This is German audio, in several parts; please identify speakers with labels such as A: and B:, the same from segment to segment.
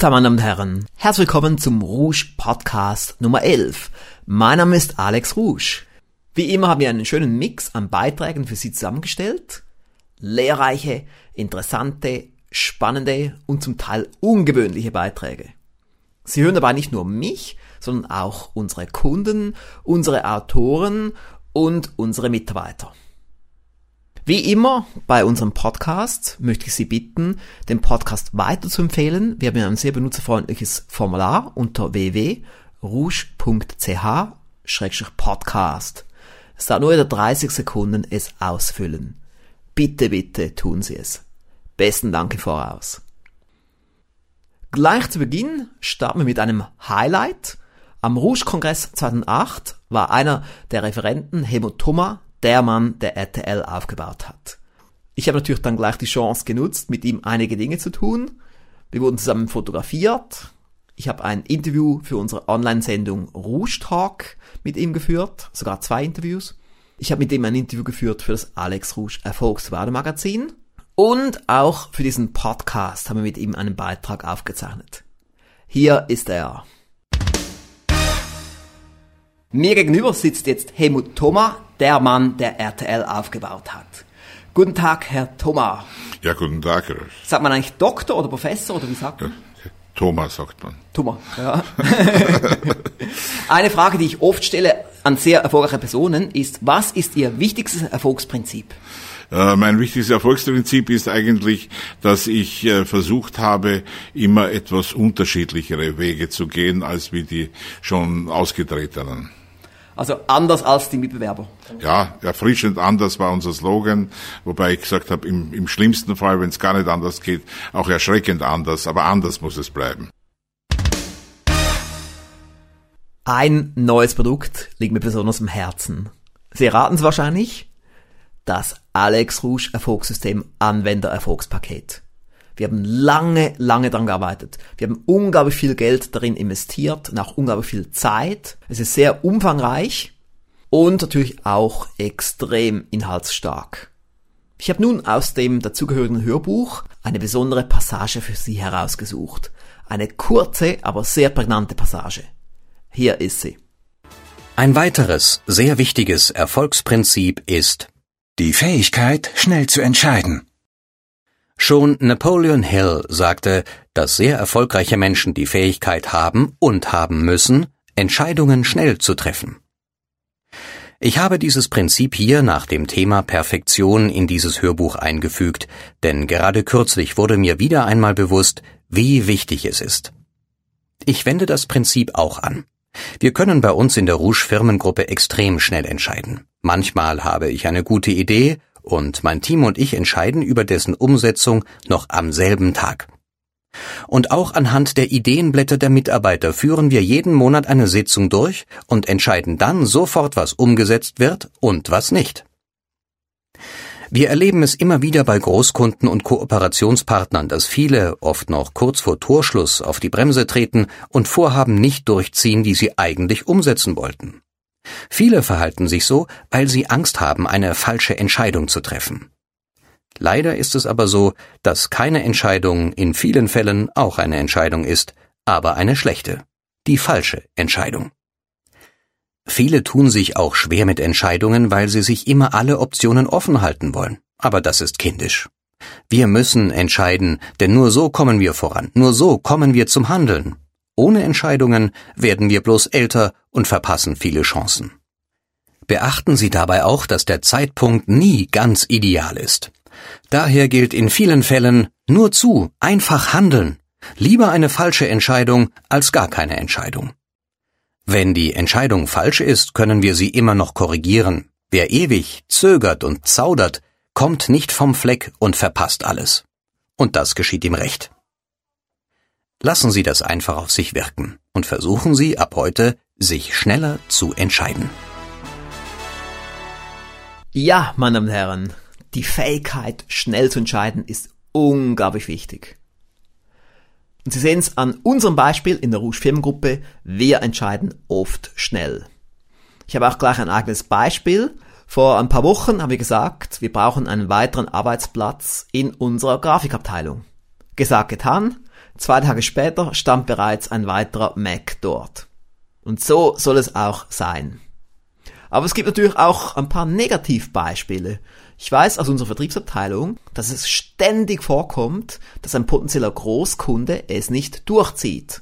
A: Guten Tag, meine Damen und Herren. Herzlich willkommen zum Rouge Podcast Nummer 11. Mein Name ist Alex Rouge. Wie immer haben wir einen schönen Mix an Beiträgen für Sie zusammengestellt. Lehrreiche, interessante, spannende und zum Teil ungewöhnliche Beiträge. Sie hören dabei nicht nur mich, sondern auch unsere Kunden, unsere Autoren und unsere Mitarbeiter. Wie immer bei unserem Podcast möchte ich Sie bitten, den Podcast weiter zu empfehlen. Wir haben ein sehr benutzerfreundliches Formular unter www.rouge.ch-podcast. Es dauert nur 30 Sekunden es ausfüllen. Bitte, bitte tun Sie es. Besten Dank im Voraus. Gleich zu Beginn starten wir mit einem Highlight. Am Rouge-Kongress 2008 war einer der Referenten Helmut Thoma der Mann, der RTL aufgebaut hat. Ich habe natürlich dann gleich die Chance genutzt, mit ihm einige Dinge zu tun. Wir wurden zusammen fotografiert. Ich habe ein Interview für unsere Online-Sendung Rouge Talk mit ihm geführt, sogar zwei Interviews. Ich habe mit ihm ein Interview geführt für das Alex Rouge Erfolgswerder-Magazin. Und auch für diesen Podcast haben wir mit ihm einen Beitrag aufgezeichnet. Hier ist er. Mir gegenüber sitzt jetzt Helmut Thoma, der Mann, der RTL aufgebaut hat. Guten Tag, Herr Thoma.
B: Ja, guten Tag.
A: Sagt man eigentlich Doktor oder Professor oder wie sagt man?
B: Ja, Thomas sagt man.
A: Thomas, ja. Eine Frage, die ich oft stelle an sehr erfolgreiche Personen ist, was ist Ihr wichtigstes Erfolgsprinzip?
B: Äh, mein wichtigstes Erfolgsprinzip ist eigentlich, dass ich äh, versucht habe, immer etwas unterschiedlichere Wege zu gehen, als wie die schon ausgetretenen.
A: Also anders als die Mitbewerber.
B: Ja, erfrischend anders war unser Slogan, wobei ich gesagt habe, im, im schlimmsten Fall, wenn es gar nicht anders geht, auch erschreckend anders, aber anders muss es bleiben.
A: Ein neues Produkt liegt mir besonders am Herzen. Sie erraten es wahrscheinlich, das Alex Rouge Erfolgssystem Anwender Erfolgspaket. Wir haben lange, lange daran gearbeitet. Wir haben unglaublich viel Geld darin investiert und auch unglaublich viel Zeit. Es ist sehr umfangreich und natürlich auch extrem inhaltsstark. Ich habe nun aus dem dazugehörigen Hörbuch eine besondere Passage für Sie herausgesucht. Eine kurze, aber sehr prägnante Passage. Hier ist sie.
C: Ein weiteres, sehr wichtiges Erfolgsprinzip ist die Fähigkeit, schnell zu entscheiden. Schon Napoleon Hill sagte, dass sehr erfolgreiche Menschen die Fähigkeit haben und haben müssen, Entscheidungen schnell zu treffen. Ich habe dieses Prinzip hier nach dem Thema Perfektion in dieses Hörbuch eingefügt, denn gerade kürzlich wurde mir wieder einmal bewusst, wie wichtig es ist. Ich wende das Prinzip auch an. Wir können bei uns in der Rouge Firmengruppe extrem schnell entscheiden. Manchmal habe ich eine gute Idee und mein Team und ich entscheiden über dessen Umsetzung noch am selben Tag. Und auch anhand der Ideenblätter der Mitarbeiter führen wir jeden Monat eine Sitzung durch und entscheiden dann sofort, was umgesetzt wird und was nicht. Wir erleben es immer wieder bei Großkunden und Kooperationspartnern, dass viele, oft noch kurz vor Torschluss, auf die Bremse treten und Vorhaben nicht durchziehen, die sie eigentlich umsetzen wollten. Viele verhalten sich so, weil sie Angst haben, eine falsche Entscheidung zu treffen. Leider ist es aber so, dass keine Entscheidung in vielen Fällen auch eine Entscheidung ist, aber eine schlechte, die falsche Entscheidung. Viele tun sich auch schwer mit Entscheidungen, weil sie sich immer alle Optionen offen halten wollen. Aber das ist kindisch. Wir müssen entscheiden, denn nur so kommen wir voran, nur so kommen wir zum Handeln. Ohne Entscheidungen werden wir bloß älter und verpassen viele Chancen. Beachten Sie dabei auch, dass der Zeitpunkt nie ganz ideal ist. Daher gilt in vielen Fällen nur zu, einfach handeln. Lieber eine falsche Entscheidung als gar keine Entscheidung. Wenn die Entscheidung falsch ist, können wir sie immer noch korrigieren. Wer ewig zögert und zaudert, kommt nicht vom Fleck und verpasst alles. Und das geschieht ihm recht. Lassen Sie das einfach auf sich wirken und versuchen Sie ab heute, sich schneller zu entscheiden.
A: Ja, meine Damen und Herren, die Fähigkeit, schnell zu entscheiden, ist unglaublich wichtig. Und Sie sehen es an unserem Beispiel in der Rouge Firmengruppe, wir entscheiden oft schnell. Ich habe auch gleich ein eigenes Beispiel. Vor ein paar Wochen haben wir gesagt, wir brauchen einen weiteren Arbeitsplatz in unserer Grafikabteilung. Gesagt, getan. Zwei Tage später stand bereits ein weiterer Mac dort. Und so soll es auch sein. Aber es gibt natürlich auch ein paar Negativbeispiele. Ich weiß aus unserer Vertriebsabteilung, dass es ständig vorkommt, dass ein potenzieller Großkunde es nicht durchzieht.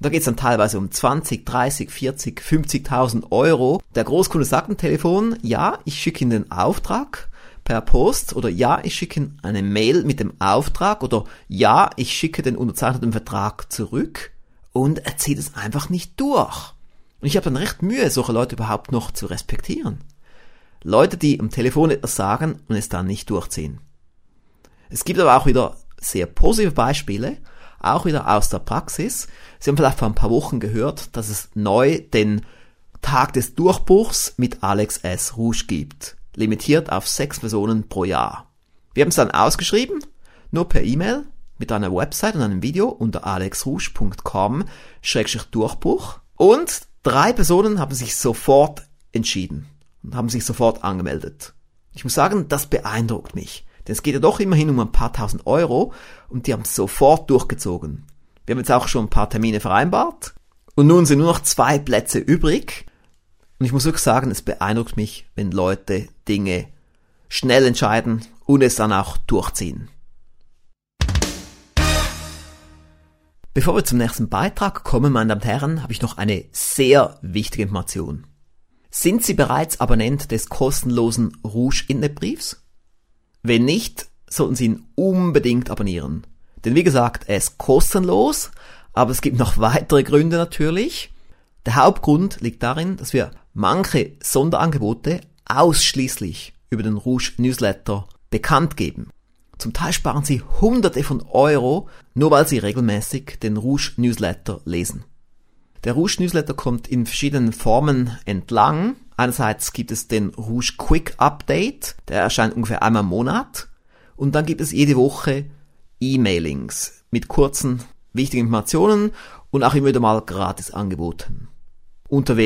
A: Da geht es dann teilweise um 20, 30, 40, 50.000 Euro. Der Großkunde sagt am Telefon, ja, ich schicke Ihnen den Auftrag per Post oder ja, ich schicke eine Mail mit dem Auftrag oder ja, ich schicke den unterzeichneten Vertrag zurück und er zieht es einfach nicht durch. Und ich habe dann recht Mühe, solche Leute überhaupt noch zu respektieren. Leute, die am Telefon etwas sagen und es dann nicht durchziehen. Es gibt aber auch wieder sehr positive Beispiele, auch wieder aus der Praxis. Sie haben vielleicht vor ein paar Wochen gehört, dass es neu den Tag des Durchbruchs mit Alex S. Rouge gibt, limitiert auf sechs Personen pro Jahr. Wir haben es dann ausgeschrieben, nur per E-Mail, mit einer Website und einem Video unter alexrouge.com-durchbruch und Drei Personen haben sich sofort entschieden und haben sich sofort angemeldet. Ich muss sagen, das beeindruckt mich. Denn es geht ja doch immerhin um ein paar tausend Euro und die haben sofort durchgezogen. Wir haben jetzt auch schon ein paar Termine vereinbart und nun sind nur noch zwei Plätze übrig. Und ich muss wirklich sagen, es beeindruckt mich, wenn Leute Dinge schnell entscheiden und es dann auch durchziehen. Bevor wir zum nächsten Beitrag kommen, meine Damen und Herren, habe ich noch eine sehr wichtige Information. Sind Sie bereits Abonnent des kostenlosen Rouge Internetbriefs? Wenn nicht, sollten Sie ihn unbedingt abonnieren. Denn wie gesagt, er ist kostenlos, aber es gibt noch weitere Gründe natürlich. Der Hauptgrund liegt darin, dass wir manche Sonderangebote ausschließlich über den Rouge Newsletter bekannt geben. Zum Teil sparen Sie Hunderte von Euro, nur weil Sie regelmäßig den Rouge Newsletter lesen. Der Rouge Newsletter kommt in verschiedenen Formen entlang. Einerseits gibt es den Rouge Quick Update, der erscheint ungefähr einmal im Monat. Und dann gibt es jede Woche E-Mailings mit kurzen, wichtigen Informationen und auch immer wieder mal gratis Angeboten. Unter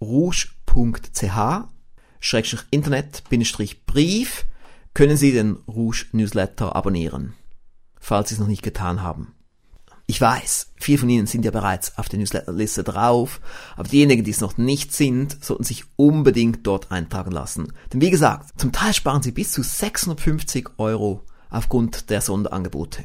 A: www.rouge.ch-internet-brief können Sie den Rouge Newsletter abonnieren, falls Sie es noch nicht getan haben. Ich weiß, viele von Ihnen sind ja bereits auf der Newsletterliste drauf, aber diejenigen, die es noch nicht sind, sollten sich unbedingt dort eintragen lassen. Denn wie gesagt, zum Teil sparen Sie bis zu 650 Euro aufgrund der Sonderangebote.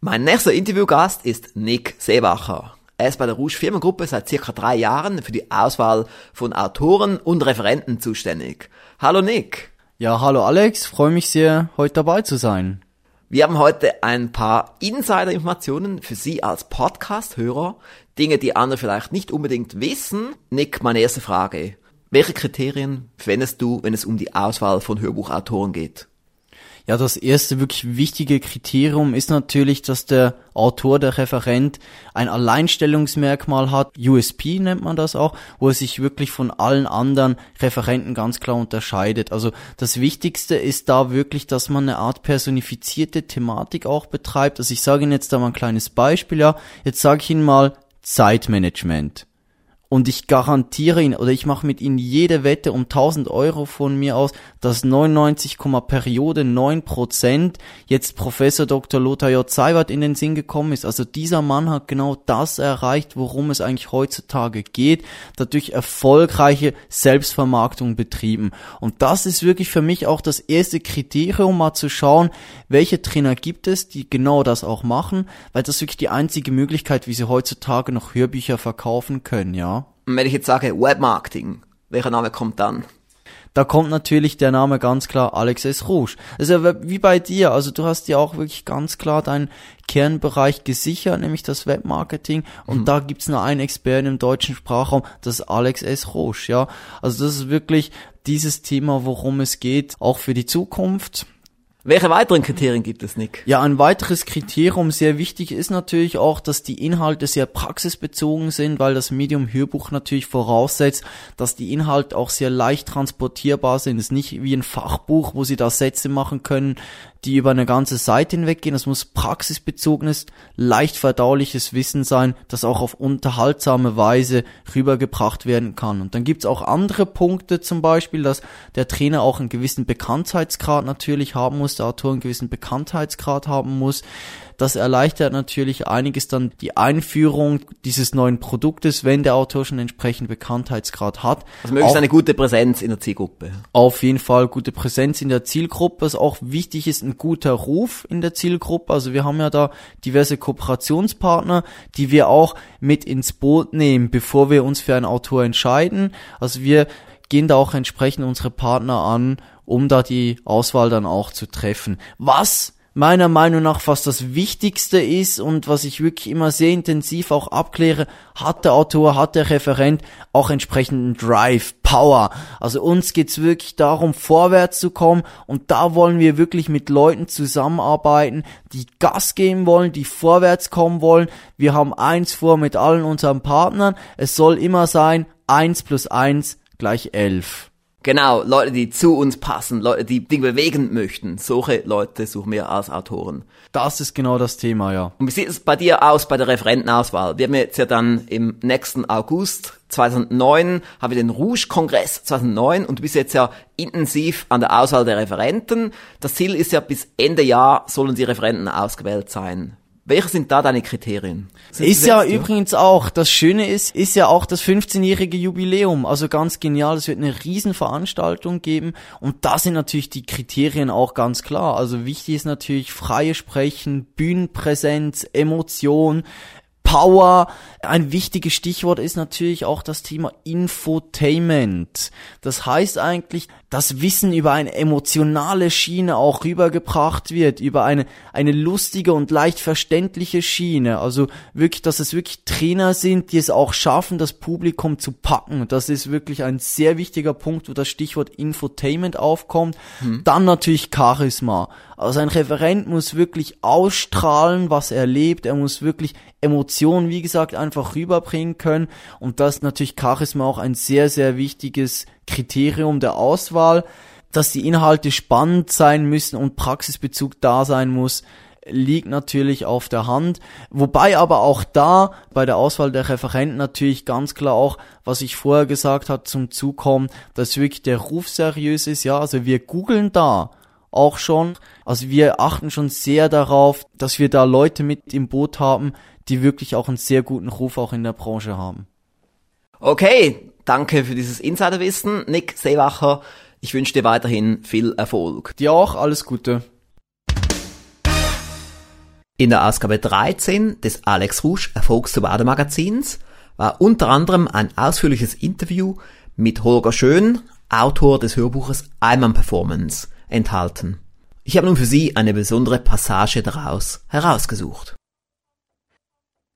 A: Mein nächster Interviewgast ist Nick Seebacher. Er ist bei der Rouge Firmengruppe seit circa drei Jahren für die Auswahl von Autoren und Referenten zuständig. Hallo Nick.
D: Ja, hallo Alex, freue mich sehr, heute dabei zu sein.
A: Wir haben heute ein paar Insider-Informationen für Sie als Podcast-Hörer, Dinge, die andere vielleicht nicht unbedingt wissen. Nick, meine erste Frage. Welche Kriterien verwendest du, wenn es um die Auswahl von Hörbuchautoren geht?
D: Ja, das erste wirklich wichtige Kriterium ist natürlich, dass der Autor, der Referent ein Alleinstellungsmerkmal hat, USP nennt man das auch, wo er sich wirklich von allen anderen Referenten ganz klar unterscheidet. Also das Wichtigste ist da wirklich, dass man eine Art personifizierte Thematik auch betreibt. Also ich sage Ihnen jetzt da mal ein kleines Beispiel, ja, jetzt sage ich Ihnen mal Zeitmanagement. Und ich garantiere ihn oder ich mache mit ihnen jede Wette um 1000 Euro von mir aus, dass 99, Periode 9% jetzt Professor Dr. Lothar J. Seiwert in den Sinn gekommen ist. Also dieser Mann hat genau das erreicht, worum es eigentlich heutzutage geht, dadurch erfolgreiche Selbstvermarktung betrieben. Und das ist wirklich für mich auch das erste Kriterium, mal zu schauen, welche Trainer gibt es, die genau das auch machen, weil das ist wirklich die einzige Möglichkeit, wie sie heutzutage noch Hörbücher verkaufen können, ja.
A: Und wenn ich jetzt sage Webmarketing, welcher Name kommt dann?
D: Da kommt natürlich der Name ganz klar Alex S. Rouge. Also wie bei dir, also du hast ja auch wirklich ganz klar deinen Kernbereich gesichert, nämlich das Webmarketing. Und mhm. da gibt's nur einen Experten im deutschen Sprachraum, das ist Alex S. Rouge, ja. Also das ist wirklich dieses Thema, worum es geht, auch für die Zukunft.
A: Welche weiteren Kriterien gibt es, Nick?
D: Ja, ein weiteres Kriterium sehr wichtig ist natürlich auch, dass die Inhalte sehr praxisbezogen sind, weil das Medium Hörbuch natürlich voraussetzt, dass die Inhalte auch sehr leicht transportierbar sind. Es ist nicht wie ein Fachbuch, wo sie da Sätze machen können, die über eine ganze Seite hinweggehen. Es muss praxisbezogenes, leicht verdauliches Wissen sein, das auch auf unterhaltsame Weise rübergebracht werden kann. Und dann gibt's auch andere Punkte, zum Beispiel, dass der Trainer auch einen gewissen Bekanntheitsgrad natürlich haben muss, der Autor einen gewissen Bekanntheitsgrad haben muss. Das erleichtert natürlich einiges dann die Einführung dieses neuen Produktes, wenn der Autor schon entsprechend Bekanntheitsgrad hat.
A: Also möglichst eine gute Präsenz in der Zielgruppe.
D: Auf jeden Fall gute Präsenz in der Zielgruppe. Was auch wichtig ist, ein guter Ruf in der Zielgruppe. Also wir haben ja da diverse Kooperationspartner, die wir auch mit ins Boot nehmen, bevor wir uns für einen Autor entscheiden. Also wir gehen da auch entsprechend unsere Partner an, um da die Auswahl dann auch zu treffen. Was meiner Meinung nach fast das Wichtigste ist und was ich wirklich immer sehr intensiv auch abkläre, hat der Autor, hat der Referent auch entsprechenden Drive, Power. Also uns geht's wirklich darum, vorwärts zu kommen und da wollen wir wirklich mit Leuten zusammenarbeiten, die Gas geben wollen, die vorwärts kommen wollen. Wir haben eins vor mit allen unseren Partnern. Es soll immer sein, eins plus eins gleich elf.
A: Genau, Leute, die zu uns passen, Leute, die Dinge bewegen möchten. Solche Leute suchen wir als Autoren.
D: Das ist genau das Thema, ja.
A: Und wie sieht es bei dir aus bei der Referentenauswahl? Wir haben jetzt ja dann im nächsten August 2009 haben wir den Rouge-Kongress 2009 und du bist jetzt ja intensiv an der Auswahl der Referenten. Das Ziel ist ja bis Ende Jahr sollen die Referenten ausgewählt sein. Welche sind da deine Kriterien?
D: Sind ist ja selbst, übrigens auch, das Schöne ist, ist ja auch das 15-jährige Jubiläum. Also ganz genial, es wird eine Riesenveranstaltung geben und da sind natürlich die Kriterien auch ganz klar. Also wichtig ist natürlich freie Sprechen, Bühnenpräsenz, Emotion, Power. Ein wichtiges Stichwort ist natürlich auch das Thema Infotainment. Das heißt eigentlich, dass Wissen über eine emotionale Schiene auch rübergebracht wird, über eine, eine lustige und leicht verständliche Schiene. Also wirklich, dass es wirklich Trainer sind, die es auch schaffen, das Publikum zu packen. Das ist wirklich ein sehr wichtiger Punkt, wo das Stichwort Infotainment aufkommt. Hm. Dann natürlich Charisma. Also ein Referent muss wirklich ausstrahlen, was er lebt. Er muss wirklich Emotionen, wie gesagt, einfach rüberbringen können. Und das ist natürlich Charisma auch ein sehr, sehr wichtiges Kriterium der Auswahl. Dass die Inhalte spannend sein müssen und Praxisbezug da sein muss, liegt natürlich auf der Hand. Wobei aber auch da bei der Auswahl der Referenten natürlich ganz klar auch, was ich vorher gesagt habe, zum Zug kommt, dass wirklich der Ruf seriös ist. Ja, also wir googeln da auch schon. Also wir achten schon sehr darauf, dass wir da Leute mit im Boot haben, die wirklich auch einen sehr guten Ruf auch in der Branche haben.
A: Okay, danke für dieses Insiderwissen. Nick Seewacher, ich wünsche dir weiterhin viel Erfolg.
D: Dir auch, alles Gute.
A: In der Ausgabe 13 des Alex Rouge Erfolgssobade Magazins war unter anderem ein ausführliches Interview mit Holger Schön, Autor des Hörbuches Einmann Performance enthalten. Ich habe nun für Sie eine besondere Passage daraus herausgesucht.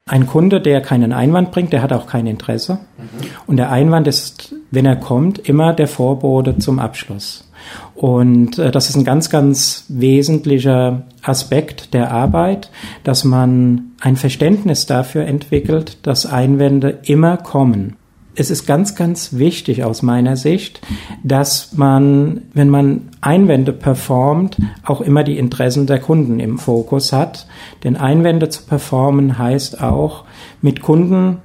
E: Ein Kunde, der keinen Einwand bringt, der hat auch kein Interesse. Mhm. Und der Einwand ist, wenn er kommt, immer der Vorbote zum Abschluss. Und äh, das ist ein ganz, ganz wesentlicher Aspekt der Arbeit, dass man ein Verständnis dafür entwickelt, dass Einwände immer kommen es ist ganz, ganz wichtig aus meiner Sicht, dass man, wenn man Einwände performt, auch immer die Interessen der Kunden im Fokus hat. Denn Einwände zu performen heißt auch, mit Kunden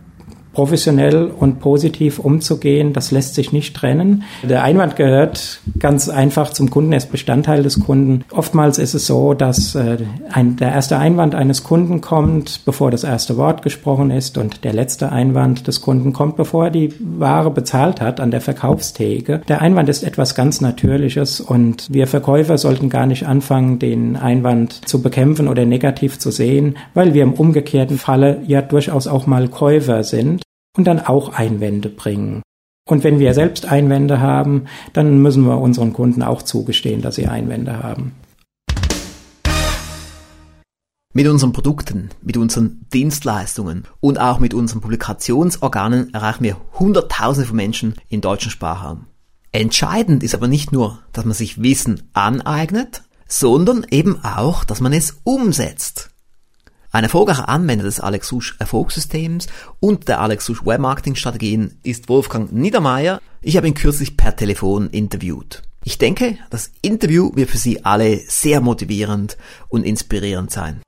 E: professionell und positiv umzugehen, das lässt sich nicht trennen. Der Einwand gehört ganz einfach zum Kunden, er ist Bestandteil des Kunden. Oftmals ist es so, dass äh, ein, der erste Einwand eines Kunden kommt, bevor das erste Wort gesprochen ist und der letzte Einwand des Kunden kommt, bevor er die Ware bezahlt hat an der Verkaufstheke. Der Einwand ist etwas ganz Natürliches und wir Verkäufer sollten gar nicht anfangen, den Einwand zu bekämpfen oder negativ zu sehen, weil wir im umgekehrten Falle ja durchaus auch mal Käufer sind und dann auch Einwände bringen. Und wenn wir selbst Einwände haben, dann müssen wir unseren Kunden auch zugestehen, dass sie Einwände haben.
A: Mit unseren Produkten, mit unseren Dienstleistungen und auch mit unseren Publikationsorganen erreichen wir Hunderttausende von Menschen im deutschen Sprachraum. Entscheidend ist aber nicht nur, dass man sich Wissen aneignet, sondern eben auch, dass man es umsetzt. Ein erfolgreicher Anwender des Alex Susch Erfolgssystems und der Alex Susch Webmarketing Strategien ist Wolfgang Niedermeyer. Ich habe ihn kürzlich per Telefon interviewt. Ich denke, das Interview wird für Sie alle sehr motivierend und inspirierend sein.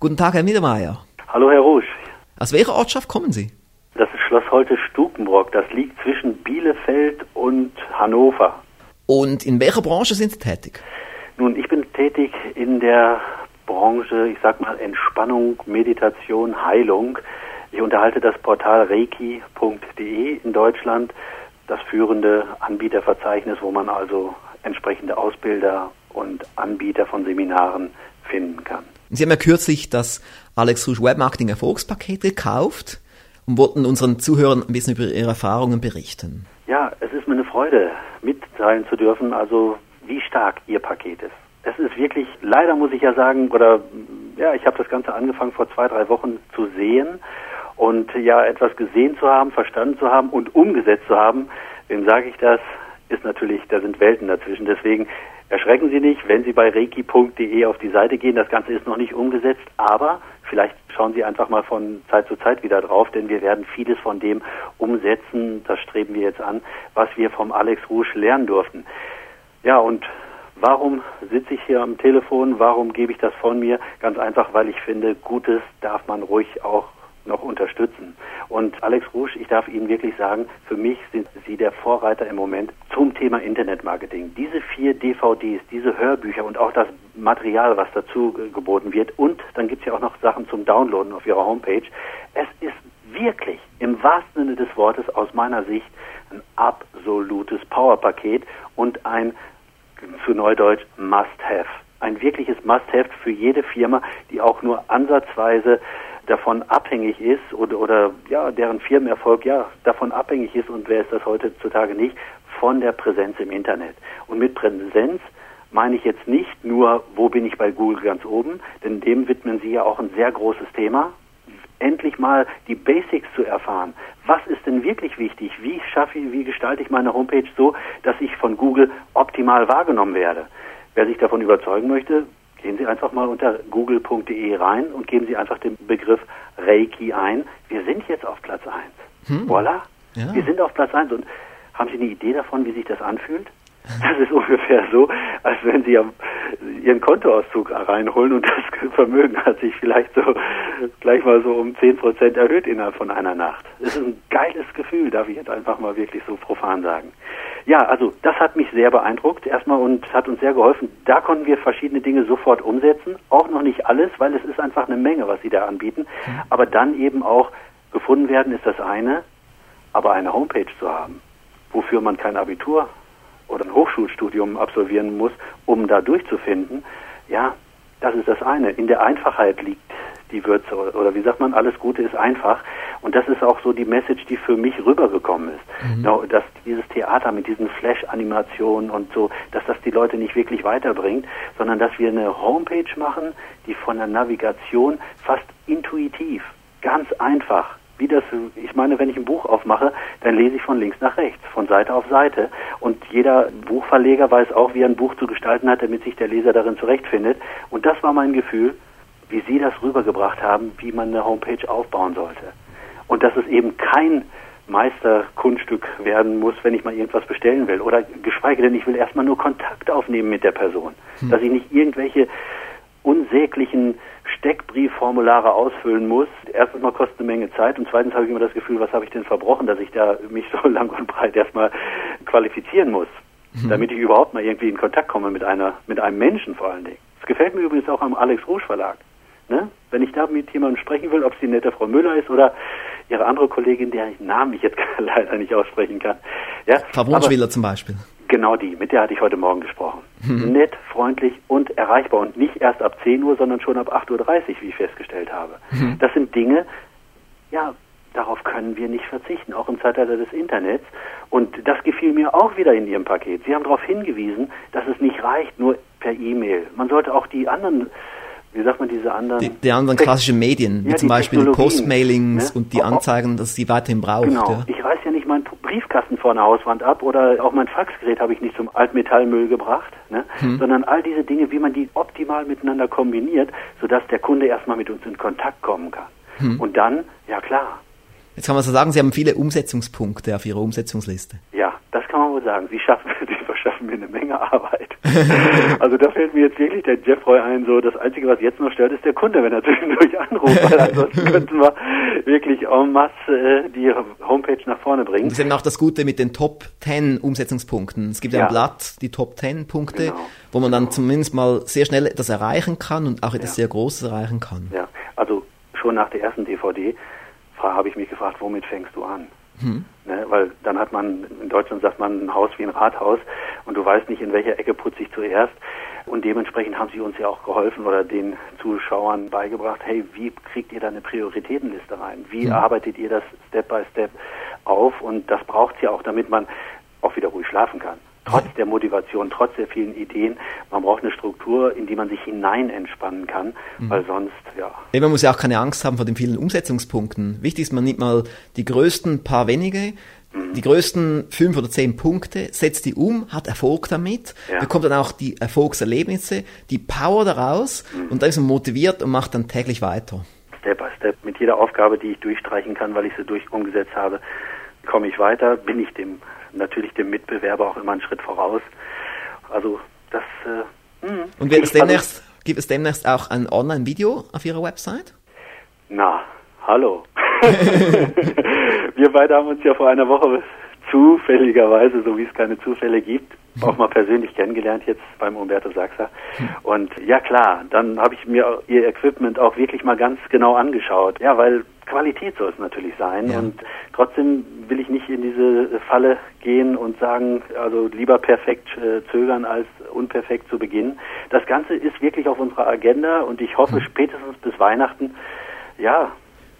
A: Guten Tag, Herr Niedermeyer.
F: Hallo, Herr Rusch.
A: Aus welcher Ortschaft kommen Sie?
F: Das ist Schloss Holte-Stukenbrock. Das liegt zwischen Bielefeld und Hannover.
A: Und in welcher Branche sind Sie tätig?
F: Nun, ich bin tätig in der Branche, ich sag mal, Entspannung, Meditation, Heilung. Ich unterhalte das Portal reiki.de in Deutschland, das führende Anbieterverzeichnis, wo man also entsprechende Ausbilder und Anbieter von Seminaren finden kann.
A: Sie haben ja kürzlich das Alex Rouge Webmarketing Erfolgspaket gekauft und wollten unseren Zuhörern ein bisschen über Ihre Erfahrungen berichten.
F: Ja, es ist mir eine Freude, mitteilen zu dürfen, also wie stark Ihr Paket ist. Es ist wirklich, leider muss ich ja sagen, oder ja, ich habe das Ganze angefangen vor zwei, drei Wochen zu sehen und ja, etwas gesehen zu haben, verstanden zu haben und umgesetzt zu haben. Wem sage ich das? Ist natürlich, da sind Welten dazwischen. Deswegen Erschrecken Sie nicht, wenn Sie bei reiki.de auf die Seite gehen. Das Ganze ist noch nicht umgesetzt, aber vielleicht schauen Sie einfach mal von Zeit zu Zeit wieder drauf, denn wir werden vieles von dem umsetzen, das streben wir jetzt an, was wir vom Alex Rouge lernen durften. Ja, und warum sitze ich hier am Telefon? Warum gebe ich das von mir? Ganz einfach, weil ich finde, Gutes darf man ruhig auch noch unterstützen. Und Alex Rouge, ich darf Ihnen wirklich sagen, für mich sind Sie der Vorreiter im Moment zum Thema Internetmarketing. Diese vier DVDs, diese Hörbücher und auch das Material, was dazu geboten wird und dann gibt es ja auch noch Sachen zum Downloaden auf Ihrer Homepage. Es ist wirklich im wahrsten Sinne des Wortes aus meiner Sicht ein absolutes Powerpaket und ein zu Neudeutsch Must-Have. Ein wirkliches Must-Have für jede Firma, die auch nur ansatzweise davon abhängig ist oder, oder ja, deren Firmenerfolg ja davon abhängig ist und wer ist das heutzutage nicht, von der Präsenz im Internet. Und mit Präsenz meine ich jetzt nicht nur, wo bin ich bei Google ganz oben, denn dem widmen Sie ja auch ein sehr großes Thema. Endlich mal die Basics zu erfahren. Was ist denn wirklich wichtig? Wie schaffe ich, wie gestalte ich meine Homepage so, dass ich von Google optimal wahrgenommen werde? Wer sich davon überzeugen möchte, Gehen Sie einfach mal unter google.de rein und geben Sie einfach den Begriff Reiki ein. Wir sind jetzt auf Platz 1. Hm. Voilà. Ja. Wir sind auf Platz 1 und haben Sie eine Idee davon, wie sich das anfühlt? Das ist ungefähr so, als wenn Sie Ihren Kontoauszug reinholen und das Vermögen hat sich vielleicht so gleich mal so um 10 Prozent erhöht innerhalb von einer Nacht. Das ist ein geiles Gefühl, darf ich jetzt einfach mal wirklich so profan sagen. Ja, also das hat mich sehr beeindruckt erstmal und hat uns sehr geholfen. Da konnten wir verschiedene Dinge sofort umsetzen, auch noch nicht alles, weil es ist einfach eine Menge, was sie da anbieten. Mhm. Aber dann eben auch gefunden werden ist das eine, aber eine Homepage zu haben, wofür man kein Abitur oder ein Hochschulstudium absolvieren muss, um da durchzufinden, ja, das ist das eine. In der Einfachheit liegt die Würze oder wie sagt man, alles Gute ist einfach. Und das ist auch so die Message, die für mich rübergekommen ist. Mhm. Dass dieses Theater mit diesen Flash-Animationen und so, dass das die Leute nicht wirklich weiterbringt, sondern dass wir eine Homepage machen, die von der Navigation fast intuitiv, ganz einfach, wie das, ich meine, wenn ich ein Buch aufmache, dann lese ich von links nach rechts, von Seite auf Seite. Und jeder Buchverleger weiß auch, wie er ein Buch zu gestalten hat, damit sich der Leser darin zurechtfindet. Und das war mein Gefühl, wie Sie das rübergebracht haben, wie man eine Homepage aufbauen sollte. Und dass es eben kein Meisterkunststück werden muss, wenn ich mal irgendwas bestellen will. Oder geschweige denn, ich will erstmal nur Kontakt aufnehmen mit der Person. Hm. Dass ich nicht irgendwelche unsäglichen Steckbriefformulare ausfüllen muss. Erstens mal kostet eine Menge Zeit und zweitens habe ich immer das Gefühl, was habe ich denn verbrochen, dass ich da mich so lang und breit erstmal qualifizieren muss, hm. damit ich überhaupt mal irgendwie in Kontakt komme mit einer, mit einem Menschen vor allen Dingen. Das gefällt mir übrigens auch am Alex Rouge Verlag. Ne? Wenn ich da mit jemandem sprechen will, ob es die nette Frau Müller ist oder ihre andere Kollegin, deren Namen ich jetzt leider nicht aussprechen kann. Ja,
A: Frau Wunschwiller zum Beispiel.
F: Genau die, mit der hatte ich heute Morgen gesprochen. Mhm. Nett, freundlich und erreichbar und nicht erst ab 10 Uhr, sondern schon ab 8.30 Uhr, wie ich festgestellt habe. Mhm. Das sind Dinge, ja, darauf können wir nicht verzichten, auch im Zeitalter des Internets. Und das gefiel mir auch wieder in Ihrem Paket. Sie haben darauf hingewiesen, dass es nicht reicht, nur per E-Mail. Man sollte auch die anderen wie sagt man, diese anderen...
A: Die, die anderen klassischen Medien, wie ja, zum Beispiel Postmailings ne? und die Anzeigen, dass sie weiterhin braucht.
F: Genau. Ja. Ich reiß ja nicht meinen Briefkasten vor einer Hauswand ab oder auch mein Faxgerät habe ich nicht zum Altmetallmüll gebracht, ne? Hm. sondern all diese Dinge, wie man die optimal miteinander kombiniert, sodass der Kunde erstmal mit uns in Kontakt kommen kann. Hm. Und dann, ja klar.
A: Jetzt kann man so sagen, Sie haben viele Umsetzungspunkte auf Ihrer Umsetzungsliste.
F: Ja, das kann man wohl sagen sie schaffen, verschaffen mir eine Menge Arbeit. also da fällt mir jetzt wirklich der Jeffroy ein, so das Einzige, was jetzt noch stört, ist der Kunde, wenn er zwischendurch anruft, weil ansonsten könnten wir wirklich en masse äh, die Homepage nach vorne bringen.
A: Das ist eben auch das Gute mit den Top 10 Umsetzungspunkten. Es gibt ja, ein Blatt, die Top 10 Punkte,
F: Genau.
A: wo man dann zumindest mal sehr schnell etwas erreichen kann und auch etwas
F: Ja.
A: sehr Großes erreichen kann.
F: Ja, also schon nach der ersten DVD habe ich mich gefragt, womit fängst du an? Ne, weil dann hat man, in Deutschland sagt man ein Haus wie ein Rathaus und du weißt nicht, in welcher Ecke putze ich zuerst. Und dementsprechend haben sie uns ja auch geholfen oder den Zuschauern beigebracht, hey, wie kriegt ihr da eine Prioritätenliste rein? Wie arbeitet ihr das Step by Step auf? Und das braucht ja auch, damit man auch wieder ruhig schlafen kann. Trotz der Motivation, trotz der vielen Ideen, man braucht eine Struktur, in die man sich hinein entspannen kann, weil sonst, ja,
A: Nee, Man muss ja auch keine Angst haben vor den vielen Umsetzungspunkten. Wichtig ist, man nimmt mal die größten paar wenige,
F: Mhm.
A: die größten fünf oder zehn Punkte, setzt die um, hat Erfolg damit,
F: Ja.
A: bekommt dann auch die Erfolgserlebnisse, die Power daraus
F: Mhm.
A: und dann ist man motiviert und macht dann täglich weiter.
F: Step by Step mit jeder Aufgabe, die ich durchstreichen kann, weil ich sie durch umgesetzt habe, komme ich weiter, bin ich dem natürlich dem Mitbewerber auch immer einen Schritt voraus. Also das äh, mh.
A: Und wird es
F: Ich-
A: demnächst, gibt es demnächst auch ein Online-Video auf Ihrer Website?
F: Na, hallo. Wir beide haben uns ja vor einer Woche zufälligerweise, so wie es keine Zufälle gibt, auch mal persönlich kennengelernt jetzt beim Umberto Sachser. Und ja klar, dann habe ich mir ihr Equipment auch wirklich mal ganz genau angeschaut. Ja, weil Qualität soll es natürlich sein.
A: Ja.
F: Und trotzdem will ich nicht in diese Falle gehen und sagen, also lieber perfekt äh, zögern als unperfekt zu beginnen. Das Ganze ist wirklich auf unserer Agenda und ich hoffe spätestens bis Weihnachten, ja,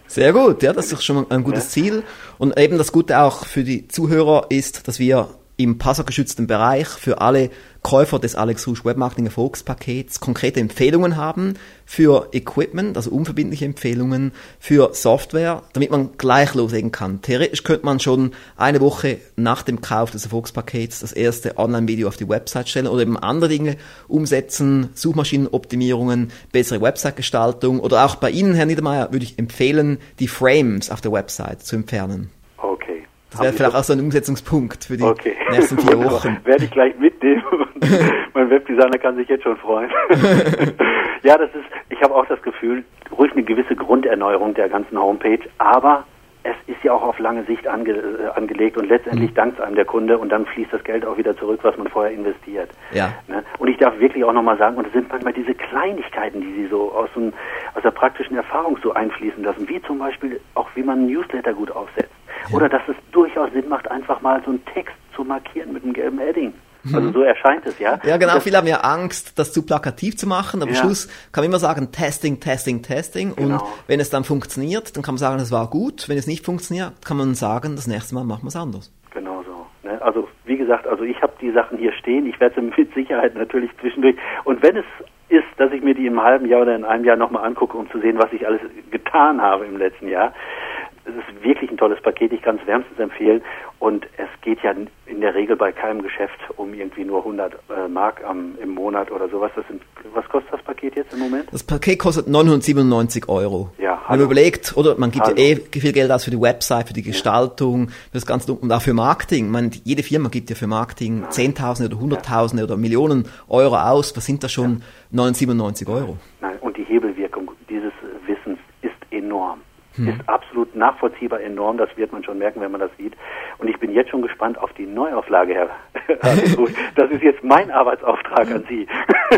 A: Sehr gut, ja, das ist schon mal ein gutes Ziel. Und eben das Gute auch für die Zuhörer ist, dass wir im passwortgeschützten Bereich für alle Käufer des Alex Rouge Webmarketing Erfolgspakets konkrete Empfehlungen haben für Equipment, also unverbindliche Empfehlungen für Software, damit man gleich loslegen kann. Theoretisch könnte man schon eine Woche nach dem Kauf des Erfolgspakets das erste Online-Video auf die Website stellen oder eben andere Dinge umsetzen, Suchmaschinenoptimierungen, bessere Website-Gestaltung oder auch bei Ihnen, Herr Niedermeyer, würde ich empfehlen, die Frames auf der Website zu entfernen. Das wäre vielleicht auch so ein Umsetzungspunkt für die
F: Okay.
A: nächsten vier Wochen.
F: Werde ich gleich mitnehmen. mein Webdesigner kann sich jetzt schon freuen. ja, das ist, ich habe auch das Gefühl, ruhig eine gewisse Grunderneuerung der ganzen Homepage, aber es ist ja auch auf lange Sicht ange, äh, angelegt und
A: Mhm.
F: letztendlich dankt einem der Kunde und dann fließt das Geld auch wieder zurück, was man vorher investiert.
A: Ja.
F: Ne? Und ich darf wirklich auch nochmal sagen, und es sind manchmal diese Kleinigkeiten, die Sie so aus, dem, aus der praktischen Erfahrung so einfließen lassen, wie zum Beispiel auch, wie man einen Newsletter gut aufsetzt. Oder dass es durchaus Sinn macht, einfach mal so einen Text zu markieren mit einem gelben Edding. Also so erscheint es, ja.
A: Mhm. Ja, genau.
F: Und das-
A: Viele haben ja Angst, das zu plakativ zu machen, aber am
F: Ja.
A: Schluss kann man immer sagen, Testing, Testing, Testing. Und
F: Genau.
A: wenn es dann funktioniert, dann kann man sagen, das war gut. Wenn es nicht funktioniert, kann man sagen, das nächste Mal machen wir es anders.
F: Genau so. Ne? Also wie gesagt, also ich habe die Sachen hier stehen. Ich werde sie mit Sicherheit natürlich zwischendurch. Und wenn es ist, dass ich mir die im halben Jahr oder in einem Jahr nochmal angucke, um zu sehen, was ich alles getan habe im letzten Jahr. Es ist wirklich ein tolles Paket. Ich kann es wärmstens empfehlen. Und es geht ja in der Regel bei keinem Geschäft um irgendwie nur 100 äh, Mark am, im Monat oder sowas. Sind, was kostet das Paket jetzt im Moment?
A: Das Paket kostet 997 Euro.
F: Ja,
A: Wenn man
F: hallo.
A: überlegt, oder man gibt
F: Hallo.
A: ja eh viel Geld aus für die Website, für die Gestaltung, für das Ganze und auch für Marketing. Meine, jede Firma gibt ja für Marketing Zehntausende oder Hunderttausende oder Millionen Euro aus. Was sind das schon 997 Euro?
F: Nein, und die Hebelwirkung dieses Wissens ist enorm.
A: Hm.
F: Ist absolut nachvollziehbar enorm, das wird man schon merken, wenn man das sieht. Und ich bin jetzt schon gespannt auf die Neuauflage, Herr. Das ist jetzt mein Arbeitsauftrag an Sie.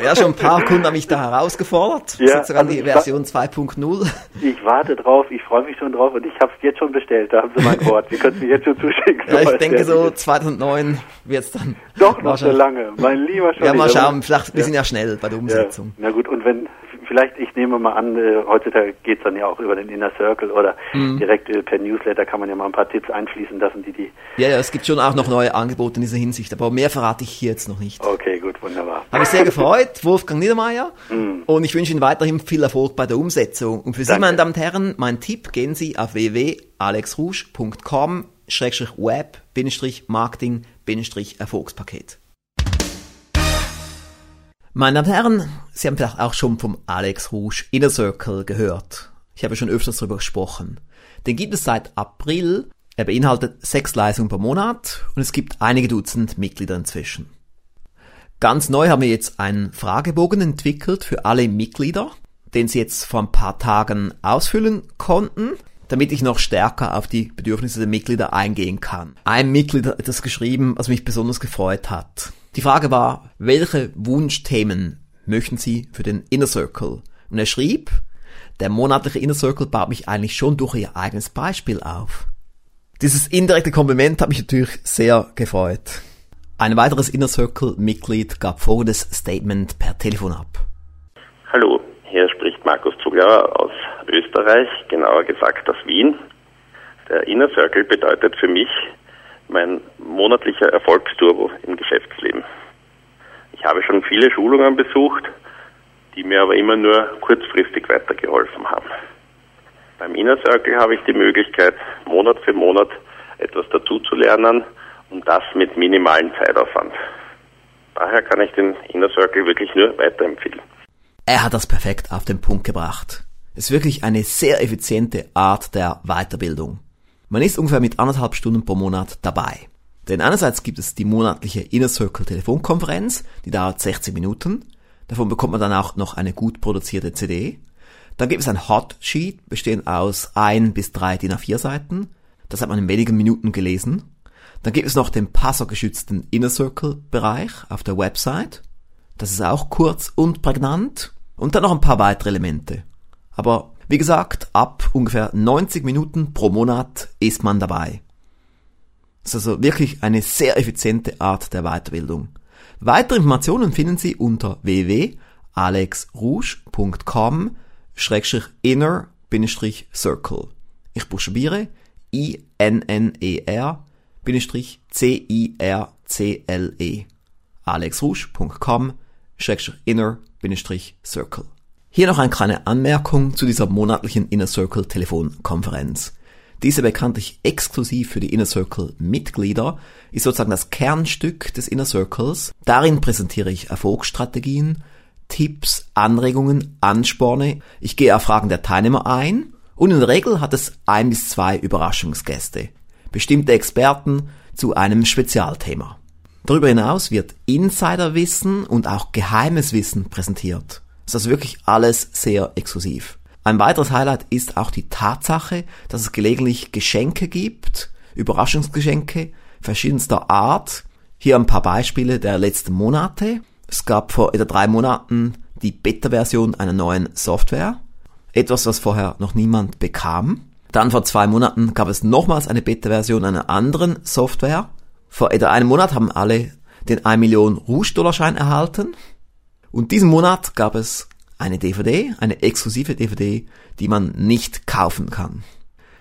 A: Ja, schon ein paar Kunden haben mich da herausgefordert.
F: Ja,
A: sogar
F: also
A: die Version 2.0.
F: Ich warte drauf, ich freue mich schon drauf und ich habe es jetzt schon bestellt. Da haben Sie mein Wort. Sie können es mir jetzt schon zuschicken.
A: Ja, ich denke so
F: ist.
A: 2009 wird es dann.
F: Doch noch so lange. Mein lieber
A: Ja, mal
F: Scholli,
A: schauen. Vielleicht, wir
F: Ja.
A: sind ja schnell bei der Umsetzung.
F: Ja, na gut, und wenn, vielleicht, ich nehme mal an, äh, heutzutage geht's dann ja auch über den Inner Circle oder
A: Mhm.
F: direkt äh, per Newsletter kann man ja mal ein paar Tipps einfließen lassen, die die,
A: Ja, ja, es gibt schon auch noch neue Angebote in dieser Hinsicht, aber mehr verrate ich hier jetzt noch nicht.
F: okay, gut, wunderbar.
A: Habe mich sehr gefreut, Wolfgang Niedermeyer.
F: Mhm.
A: Und ich wünsche Ihnen weiterhin viel Erfolg bei der Umsetzung. Und für Sie,
F: Danke.
A: meine Damen und Herren, mein Tipp, gehen Sie auf www.alexrouge.com web-marketing-erfolgspaket. Meine Damen und Herren, Sie haben vielleicht auch schon vom Alex Rouge Inner Circle gehört. Ich habe schon öfters darüber gesprochen. Den gibt es seit April. Er beinhaltet sechs Leistungen pro Monat und es gibt einige Dutzend Mitglieder inzwischen. Ganz neu haben wir jetzt einen Fragebogen entwickelt für alle Mitglieder, den sie jetzt vor ein paar Tagen ausfüllen konnten, damit ich noch stärker auf die Bedürfnisse der Mitglieder eingehen kann. Ein Mitglied hat etwas geschrieben, was mich besonders gefreut hat. Die Frage war, welche Wunschthemen möchten Sie für den Inner Circle? Und er schrieb, der monatliche Inner Circle baut mich eigentlich schon durch Ihr eigenes Beispiel auf. Dieses indirekte Kompliment hat mich natürlich sehr gefreut. Ein weiteres Inner Circle Mitglied gab folgendes Statement per Telefon ab.
G: Hallo, hier spricht Markus Zuglauer aus Österreich, genauer gesagt aus Wien. Der Inner Circle bedeutet für mich mein monatlicher Erfolgsturbo im Geschäftsleben. Ich habe schon viele Schulungen besucht, die mir aber immer nur kurzfristig weitergeholfen haben. Beim Inner Circle habe ich die Möglichkeit, Monat für Monat etwas dazu zu lernen und das mit minimalen Zeitaufwand. Daher kann ich den Inner Circle wirklich nur weiterempfehlen.
A: Er hat das perfekt auf den Punkt gebracht. Es ist wirklich eine sehr effiziente Art der Weiterbildung. Man ist ungefähr mit anderthalb Stunden pro Monat dabei. Denn einerseits gibt es die monatliche Inner Circle Telefonkonferenz, die dauert 60 Minuten. Davon bekommt man dann auch noch eine gut produzierte CD. Dann gibt es ein Hot Sheet, bestehend aus ein bis drei DIN A4 Seiten. Das hat man in wenigen Minuten gelesen. Dann gibt es noch den passergeschützten Inner Circle Bereich auf der Website. Das ist auch kurz und prägnant. Und dann noch ein paar weitere Elemente. Aber wie gesagt, ab ungefähr 90 Minuten pro Monat ist man dabei. Das ist also wirklich eine sehr effiziente Art der Weiterbildung. Weitere Informationen finden Sie unter www.alexrouge.com inner-circle. Ich buchstabiere alexrouge.com inner-circle. Hier noch eine kleine Anmerkung zu dieser monatlichen Inner Circle Telefonkonferenz. Diese bekanntlich exklusiv für die Inner Circle Mitglieder ist sozusagen das Kernstück des Inner Circles. Darin präsentiere ich Erfolgsstrategien, Tipps, Anregungen, Ansporne. Ich gehe auf Fragen der Teilnehmer ein und in der Regel hat es ein bis zwei Überraschungsgäste. Bestimmte Experten zu einem Spezialthema. Darüber hinaus wird Insiderwissen und auch geheimes Wissen präsentiert ist das wirklich alles sehr exklusiv. Ein weiteres Highlight ist auch die Tatsache, dass es gelegentlich Geschenke gibt, Überraschungsgeschenke verschiedenster Art. Hier ein paar Beispiele der letzten Monate. Es gab vor etwa drei Monaten die Beta-Version einer neuen Software. Etwas, was vorher noch niemand bekam. Dann vor zwei Monaten gab es nochmals eine Beta-Version einer anderen Software. Vor etwa einem Monat haben alle den 1 Million Rouge-Dollarschein erhalten. Und diesen Monat gab es eine DVD, eine exklusive DVD, die man nicht kaufen kann.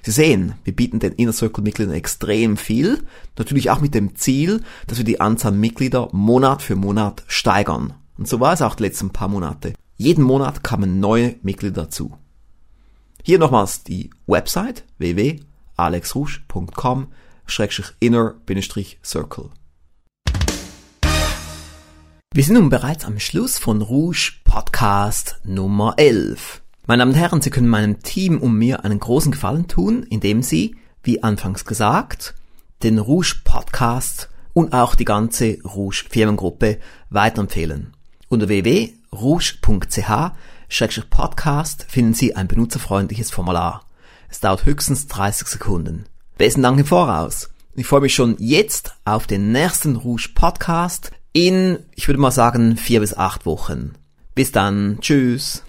A: Sie sehen, wir bieten den Inner Circle Mitgliedern extrem viel, natürlich auch mit dem Ziel, dass wir die Anzahl Mitglieder Monat für Monat steigern. Und so war es auch die letzten paar Monate. Jeden Monat kamen neue Mitglieder dazu. Hier nochmals die Website www.alexrouge.com-inner-circle. Wir sind nun bereits am Schluss von Rouge Podcast Nummer 11. Meine Damen und Herren, Sie können meinem Team und mir einen großen Gefallen tun, indem Sie, wie anfangs gesagt, den Rouge Podcast und auch die ganze Rouge Firmengruppe weiterempfehlen. Unter www.rouge.ch-podcast finden Sie ein benutzerfreundliches Formular. Es dauert höchstens 30 Sekunden. Besten Dank im Voraus. Ich freue mich schon jetzt auf den nächsten Rouge Podcast in, ich würde mal sagen, vier bis acht Wochen. Bis dann. Tschüss.